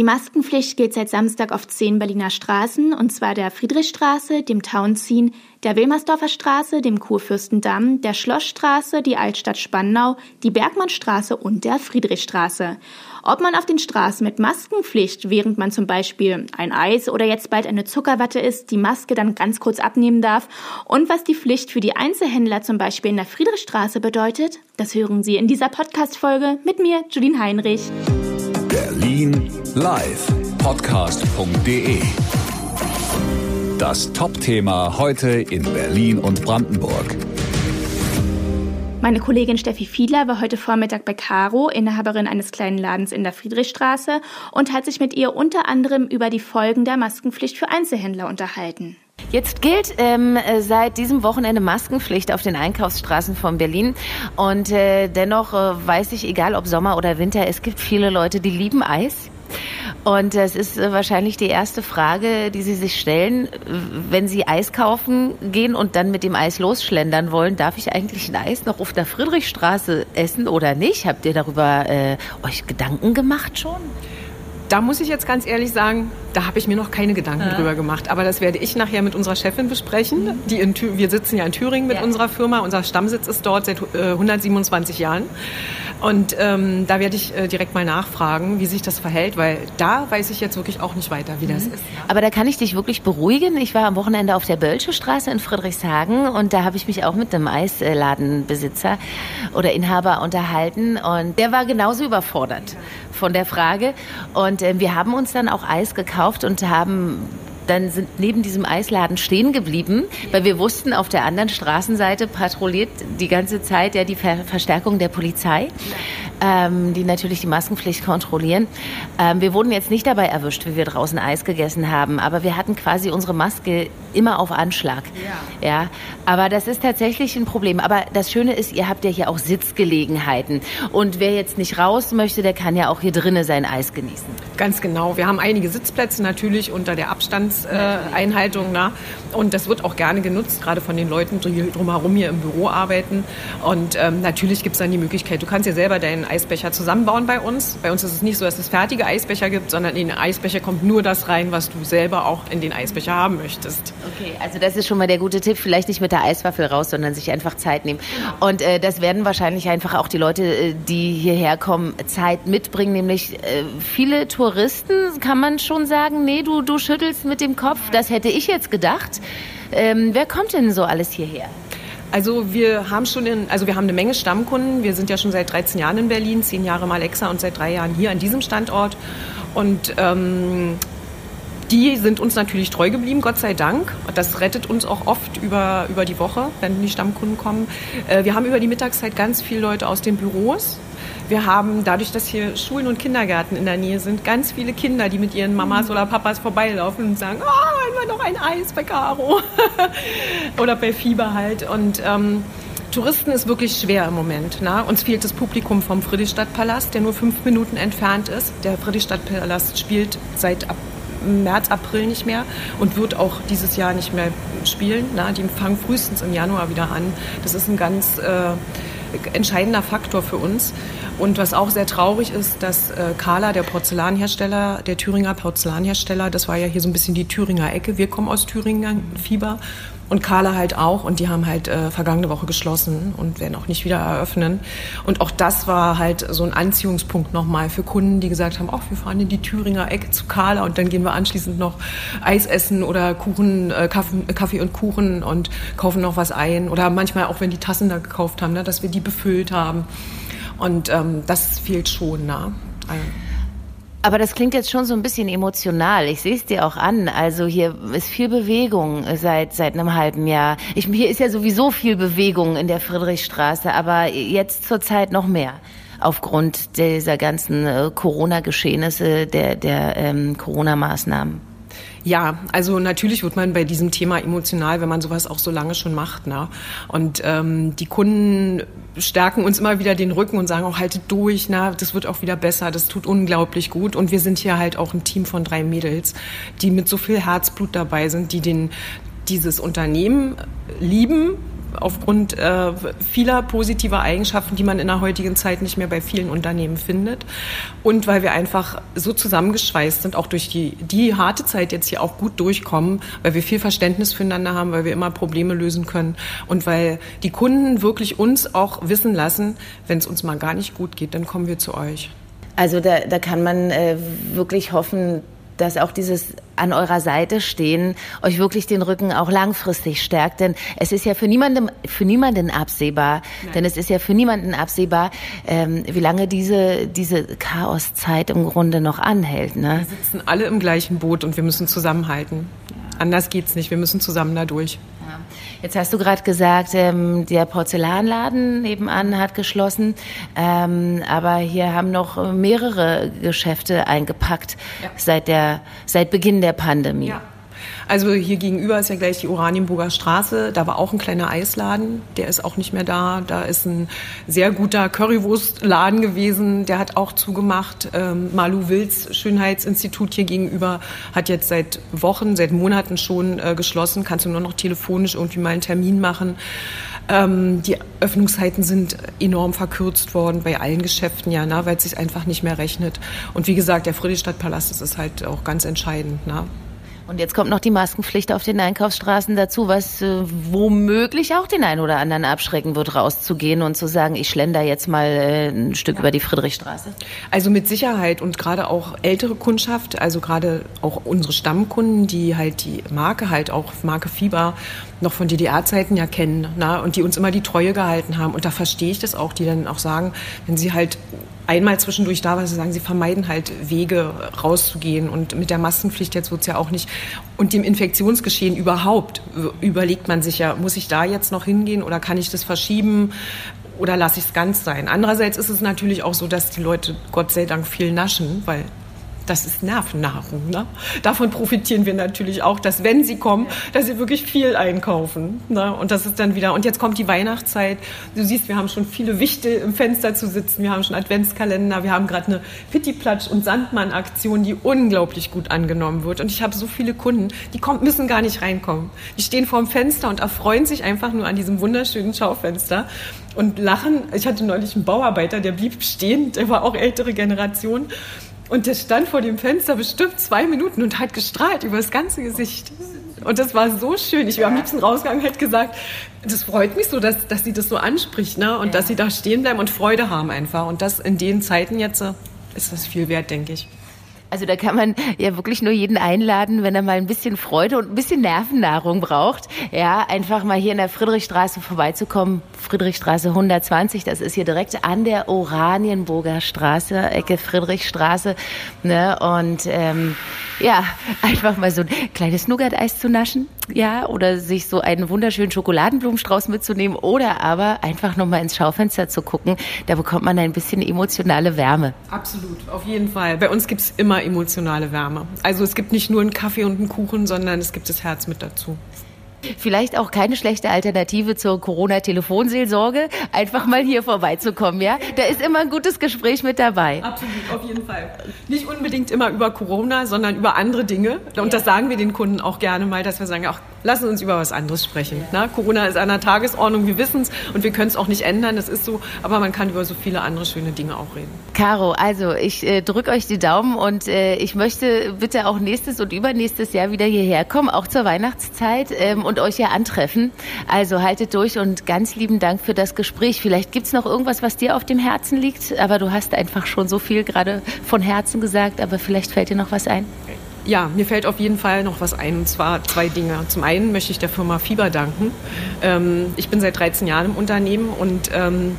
Die Maskenpflicht gilt seit Samstag auf zehn Berliner Straßen, und zwar der Friedrichstraße, dem Tauentzien, der Wilmersdorfer Straße, dem Kurfürstendamm, der Schlossstraße, die Altstadt Spandau, die Bergmannstraße und der Friedrichstraße. Ob man auf den Straßen mit Maskenpflicht, während man zum Beispiel ein Eis oder jetzt bald eine Zuckerwatte isst, die Maske dann ganz kurz abnehmen darf und was die Pflicht für die Einzelhändler zum Beispiel in der Friedrichstraße bedeutet, das hören Sie in dieser Podcast-Folge mit mir, Julien Heinrich. Berlin live podcast.de Das Top-Thema heute in Berlin und Brandenburg. Meine Kollegin Steffi Fiedler war heute Vormittag bei Caro, Inhaberin eines kleinen Ladens in der Friedrichstraße, und hat sich mit ihr unter anderem über die Folgen der Maskenpflicht für Einzelhändler unterhalten. Jetzt gilt ähm, seit diesem Wochenende Maskenpflicht auf den Einkaufsstraßen von Berlin. Und äh, dennoch äh, weiß ich, egal ob Sommer oder Winter, es gibt viele Leute, die lieben Eis. Und es ist äh, wahrscheinlich die erste Frage, die Sie sich stellen, wenn Sie Eis kaufen gehen und dann mit dem Eis losschlendern wollen. Darf ich eigentlich ein Eis noch auf der Friedrichstraße essen oder nicht? Habt ihr darüber äh, euch Gedanken gemacht schon? Da muss ich jetzt ganz ehrlich sagen, da habe ich mir noch keine Gedanken ja. drüber gemacht. Aber das werde ich nachher mit unserer Chefin besprechen. Die in, wir sitzen ja in Thüringen mit ja. unserer Firma. Unser Stammsitz ist dort seit äh, 127 Jahren. Und ähm, da werde ich äh, direkt mal nachfragen, wie sich das verhält, weil da weiß ich jetzt wirklich auch nicht weiter, wie mhm. das ist. Aber da kann ich dich wirklich beruhigen. Ich war am Wochenende auf der Bölsche Straße in Friedrichshagen und da habe ich mich auch mit einem Eisladenbesitzer oder Inhaber unterhalten und der war genauso überfordert von der Frage. Und äh, wir haben uns dann auch Eis gekauft und haben dann sind neben diesem Eisladen stehen geblieben, weil wir wussten, auf der anderen Straßenseite patrouilliert die ganze Zeit ja die Ver Verstärkung der Polizei, ähm, die natürlich die Maskenpflicht kontrollieren. Ähm, wir wurden jetzt nicht dabei erwischt, wie wir draußen Eis gegessen haben, aber wir hatten quasi unsere Maske immer auf Anschlag. Ja. ja. Aber das ist tatsächlich ein Problem. Aber das Schöne ist, ihr habt ja hier auch Sitzgelegenheiten. Und wer jetzt nicht raus möchte, der kann ja auch hier drinnen sein Eis genießen. Ganz genau. Wir haben einige Sitzplätze natürlich unter der Abstands Abstandseinhaltung. Äh, und das wird auch gerne genutzt, gerade von den Leuten, die drumherum hier im Büro arbeiten. Und ähm, natürlich gibt es dann die Möglichkeit, du kannst ja selber deinen Eisbecher zusammenbauen bei uns. Bei uns ist es nicht so, dass es fertige Eisbecher gibt, sondern in den Eisbecher kommt nur das rein, was du selber auch in den Eisbecher haben möchtest. Okay, also das ist schon mal der gute Tipp. Vielleicht nicht mit der Eiswaffel raus, sondern sich einfach Zeit nehmen. Und äh, das werden wahrscheinlich einfach auch die Leute, äh, die hierher kommen, Zeit mitbringen. Nämlich äh, viele Touristen, kann man schon sagen, nee, du, du schüttelst mit dem Kopf. Das hätte ich jetzt gedacht. Ähm, wer kommt denn so alles hierher? Also wir haben schon, in, also wir haben eine Menge Stammkunden. Wir sind ja schon seit 13 Jahren in Berlin, 10 Jahre im Alexa und seit drei Jahren hier an diesem Standort. Und ähm, die sind uns natürlich treu geblieben, Gott sei Dank. Das rettet uns auch oft über, über die Woche, wenn die Stammkunden kommen. Äh, wir haben über die Mittagszeit ganz viele Leute aus den Büros wir haben dadurch, dass hier Schulen und Kindergärten in der Nähe sind, ganz viele Kinder, die mit ihren Mamas oder Papas vorbeilaufen und sagen, oh, wollen wir noch ein Eis bei Caro? oder bei Fieber halt. Und ähm, Touristen ist wirklich schwer im Moment. Ne? Uns fehlt das Publikum vom Friedrichstadtpalast, der nur fünf Minuten entfernt ist. Der Friedrichstadtpalast spielt seit ab März, April nicht mehr und wird auch dieses Jahr nicht mehr spielen. Na, die fangen frühestens im Januar wieder an. Das ist ein ganz äh, entscheidender Faktor für uns. Und was auch sehr traurig ist, dass äh, Carla, der Porzellanhersteller, der Thüringer Porzellanhersteller, das war ja hier so ein bisschen die Thüringer Ecke. Wir kommen aus Thüringen, Fieber. Und Carla halt auch. Und die haben halt äh, vergangene Woche geschlossen und werden auch nicht wieder eröffnen. Und auch das war halt so ein Anziehungspunkt nochmal für Kunden, die gesagt haben, ach, wir fahren in die Thüringer Ecke zu Carla und dann gehen wir anschließend noch Eis essen oder Kuchen, äh, Kaffee, Kaffee und Kuchen und kaufen noch was ein. Oder manchmal auch, wenn die Tassen da gekauft haben, ne, dass wir die befüllt haben. Und ähm, das fehlt schon. Ne? Aber das klingt jetzt schon so ein bisschen emotional. Ich sehe es dir auch an. Also hier ist viel Bewegung seit seit einem halben Jahr. Ich, hier ist ja sowieso viel Bewegung in der Friedrichstraße, aber jetzt zur Zeit noch mehr aufgrund dieser ganzen äh, Corona-Geschehnisse, der der ähm, Corona-Maßnahmen. Ja, also natürlich wird man bei diesem Thema emotional, wenn man sowas auch so lange schon macht. Ne? Und ähm, die Kunden stärken uns immer wieder den Rücken und sagen auch, haltet durch, na, das wird auch wieder besser, das tut unglaublich gut. Und wir sind hier halt auch ein Team von drei Mädels, die mit so viel Herzblut dabei sind, die den, dieses Unternehmen lieben, aufgrund äh, vieler positiver Eigenschaften, die man in der heutigen Zeit nicht mehr bei vielen Unternehmen findet. Und weil wir einfach so zusammengeschweißt sind, auch durch die, die harte Zeit jetzt hier auch gut durchkommen, weil wir viel Verständnis füreinander haben, weil wir immer Probleme lösen können und weil die Kunden wirklich uns auch wissen lassen, wenn es uns mal gar nicht gut geht, dann kommen wir zu euch. Also da, da kann man äh, wirklich hoffen, dass auch dieses an eurer Seite stehen euch wirklich den Rücken auch langfristig stärkt. Denn es ist ja für niemanden, für niemanden absehbar, Nein. denn es ist ja für niemanden absehbar, ähm, wie lange diese, diese Chaoszeit im Grunde noch anhält. Ne? Wir sitzen alle im gleichen Boot und wir müssen zusammenhalten. Anders geht's nicht. Wir müssen zusammen da durch. Jetzt hast du gerade gesagt, ähm, der Porzellanladen nebenan hat geschlossen, ähm, aber hier haben noch mehrere Geschäfte eingepackt ja. seit der seit Beginn der Pandemie. Ja. Also hier gegenüber ist ja gleich die Oranienburger Straße. Da war auch ein kleiner Eisladen. Der ist auch nicht mehr da. Da ist ein sehr guter Currywurstladen gewesen. Der hat auch zugemacht. Ähm, Malu Wills Schönheitsinstitut hier gegenüber hat jetzt seit Wochen, seit Monaten schon äh, geschlossen. Kannst du nur noch telefonisch irgendwie mal einen Termin machen. Ähm, die Öffnungszeiten sind enorm verkürzt worden bei allen Geschäften, ja, na, weil es sich einfach nicht mehr rechnet. Und wie gesagt, der Friedrichstadtpalast ist halt auch ganz entscheidend. Na. Und jetzt kommt noch die Maskenpflicht auf den Einkaufsstraßen dazu, was äh, womöglich auch den einen oder anderen abschrecken wird, rauszugehen und zu sagen, ich schlender jetzt mal äh, ein Stück ja. über die Friedrichstraße. Also mit Sicherheit und gerade auch ältere Kundschaft, also gerade auch unsere Stammkunden, die halt die Marke halt auch Marke Fieber noch von DDR-Zeiten ja kennen na, und die uns immer die Treue gehalten haben. Und da verstehe ich das auch, die dann auch sagen, wenn sie halt einmal zwischendurch da, weil sie sagen, sie vermeiden halt Wege rauszugehen. Und mit der Maskenpflicht jetzt wird es ja auch nicht. Und dem Infektionsgeschehen überhaupt überlegt man sich ja, muss ich da jetzt noch hingehen oder kann ich das verschieben? Oder lasse ich es ganz sein? Andererseits ist es natürlich auch so, dass die Leute Gott sei Dank viel naschen, weil das ist Nervennahrung. Ne? Davon profitieren wir natürlich auch, dass wenn sie kommen, dass sie wirklich viel einkaufen. Ne? Und das ist dann wieder, und jetzt kommt die Weihnachtszeit. Du siehst, wir haben schon viele Wichte im Fenster zu sitzen, wir haben schon Adventskalender, wir haben gerade eine Pittiplatsch- und Sandmann-Aktion, die unglaublich gut angenommen wird. Und ich habe so viele Kunden, die kommen, müssen gar nicht reinkommen. Die stehen vor dem Fenster und erfreuen sich einfach nur an diesem wunderschönen Schaufenster und lachen. Ich hatte neulich einen Bauarbeiter, der blieb stehen, der war auch ältere Generation. Und der stand vor dem Fenster bestimmt zwei Minuten und hat gestrahlt über das ganze Gesicht. Und das war so schön. Ich wäre am liebsten rausgegangen und hätte gesagt, das freut mich so, dass, dass sie das so anspricht ne? und ja. dass sie da stehen bleiben und Freude haben einfach. Und das in den Zeiten jetzt äh, ist das viel wert, denke ich. Also da kann man ja wirklich nur jeden einladen, wenn er mal ein bisschen Freude und ein bisschen Nervennahrung braucht. Ja, einfach mal hier in der Friedrichstraße vorbeizukommen. Friedrichstraße 120, das ist hier direkt an der Oranienburger Straße, Ecke Friedrichstraße. Ne? Und ähm, ja, einfach mal so ein kleines Nougat-Eis zu naschen, ja, oder sich so einen wunderschönen Schokoladenblumenstrauß mitzunehmen oder aber einfach nochmal ins Schaufenster zu gucken. Da bekommt man ein bisschen emotionale Wärme. Absolut, auf jeden Fall. Bei uns gibt es immer emotionale Wärme. Also es gibt nicht nur einen Kaffee und einen Kuchen, sondern es gibt das Herz mit dazu. Vielleicht auch keine schlechte Alternative zur Corona-Telefonseelsorge, einfach mal hier vorbeizukommen, ja? Da ist immer ein gutes Gespräch mit dabei. Absolut, auf jeden Fall. Nicht unbedingt immer über Corona, sondern über andere Dinge. Und ja. das sagen wir den Kunden auch gerne mal, dass wir sagen, ach, lassen uns über was anderes sprechen. Ja. Corona ist an der Tagesordnung, wir wissen es und wir können es auch nicht ändern, das ist so. Aber man kann über so viele andere schöne Dinge auch reden. Caro, also ich äh, drücke euch die Daumen und äh, ich möchte bitte auch nächstes und übernächstes Jahr wieder hierher kommen, auch zur Weihnachtszeit. Ähm, und euch ja antreffen. Also haltet durch und ganz lieben Dank für das Gespräch. Vielleicht gibt es noch irgendwas, was dir auf dem Herzen liegt, aber du hast einfach schon so viel gerade von Herzen gesagt, aber vielleicht fällt dir noch was ein. Ja, mir fällt auf jeden Fall noch was ein, und zwar zwei Dinge. Zum einen möchte ich der Firma Fieber danken. Ähm, ich bin seit 13 Jahren im Unternehmen und ähm,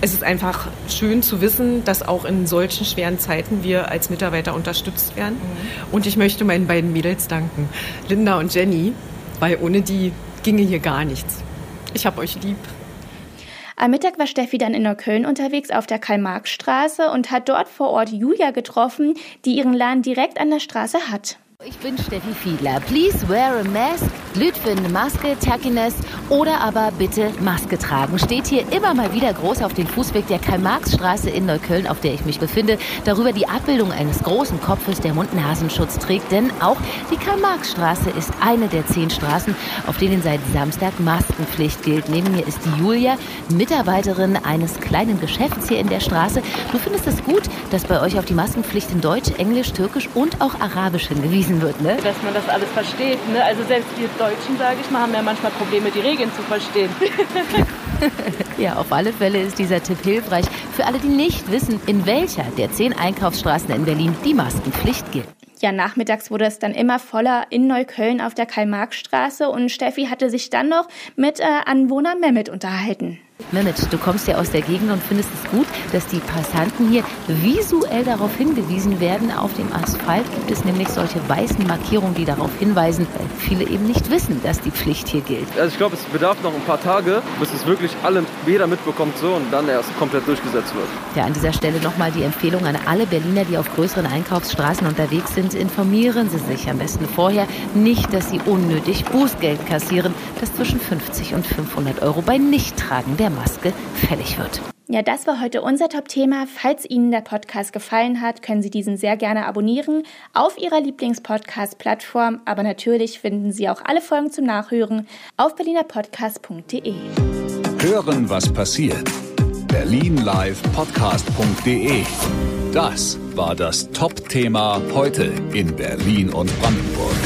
es ist einfach schön zu wissen, dass auch in solchen schweren Zeiten wir als Mitarbeiter unterstützt werden. Mhm. Und ich möchte meinen beiden Mädels danken, Linda und Jenny, weil ohne die ginge hier gar nichts. Ich hab euch lieb. Am Mittag war Steffi dann in Neukölln unterwegs auf der Karl-Marx-Straße und hat dort vor Ort Julia getroffen, die ihren Laden direkt an der Straße hat. Ich bin Steffi Fiedler. Please wear a mask Lütfen, Maske, Terkines oder aber bitte Maske tragen. Steht hier immer mal wieder groß auf dem Fußweg der Karl-Marx-Straße in Neukölln, auf der ich mich befinde. Darüber die Abbildung eines großen Kopfes, der Mund-Nasenschutz trägt. Denn auch die Karl-Marx-Straße ist eine der zehn Straßen, auf denen seit Samstag Maskenpflicht gilt. Neben mir ist die Julia, Mitarbeiterin eines kleinen Geschäfts hier in der Straße. Du findest es gut, dass bei euch auf die Maskenpflicht in Deutsch, Englisch, Türkisch und auch Arabisch hingewiesen wird, ne? Dass man das alles versteht, ne? Also selbst wir Deutschen, sage ich mal, haben ja manchmal Probleme, die Regeln zu verstehen. ja, auf alle Fälle ist dieser Tipp hilfreich für alle, die nicht wissen, in welcher der zehn Einkaufsstraßen in Berlin die Maskenpflicht gilt. Ja, nachmittags wurde es dann immer voller in Neukölln auf der Karl-Marx-Straße und Steffi hatte sich dann noch mit äh, Anwohner Mehmet unterhalten. Mehmet, du kommst ja aus der Gegend und findest es gut, dass die Passanten hier visuell darauf hingewiesen werden. Auf dem Asphalt gibt es nämlich solche weißen Markierungen, die darauf hinweisen, weil viele eben nicht wissen, dass die Pflicht hier gilt. Also ich glaube, es bedarf noch ein paar Tage, bis es wirklich alle, jeder mitbekommt so und dann erst komplett durchgesetzt wird. Ja, an dieser Stelle nochmal die Empfehlung an alle Berliner, die auf größeren Einkaufsstraßen unterwegs sind. Informieren Sie sich am besten vorher. Nicht, dass Sie unnötig Bußgeld kassieren, das zwischen 50 und 500 Euro bei Nichttragen der der Maske fällig wird. Ja, das war heute unser Top-Thema. Falls Ihnen der Podcast gefallen hat, können Sie diesen sehr gerne abonnieren auf Ihrer Lieblingspodcast-Plattform. Aber natürlich finden Sie auch alle Folgen zum Nachhören auf berlinerpodcast.de. Hören, was passiert. Berlinlivepodcast.de. Das war das Top-Thema heute in Berlin und Brandenburg.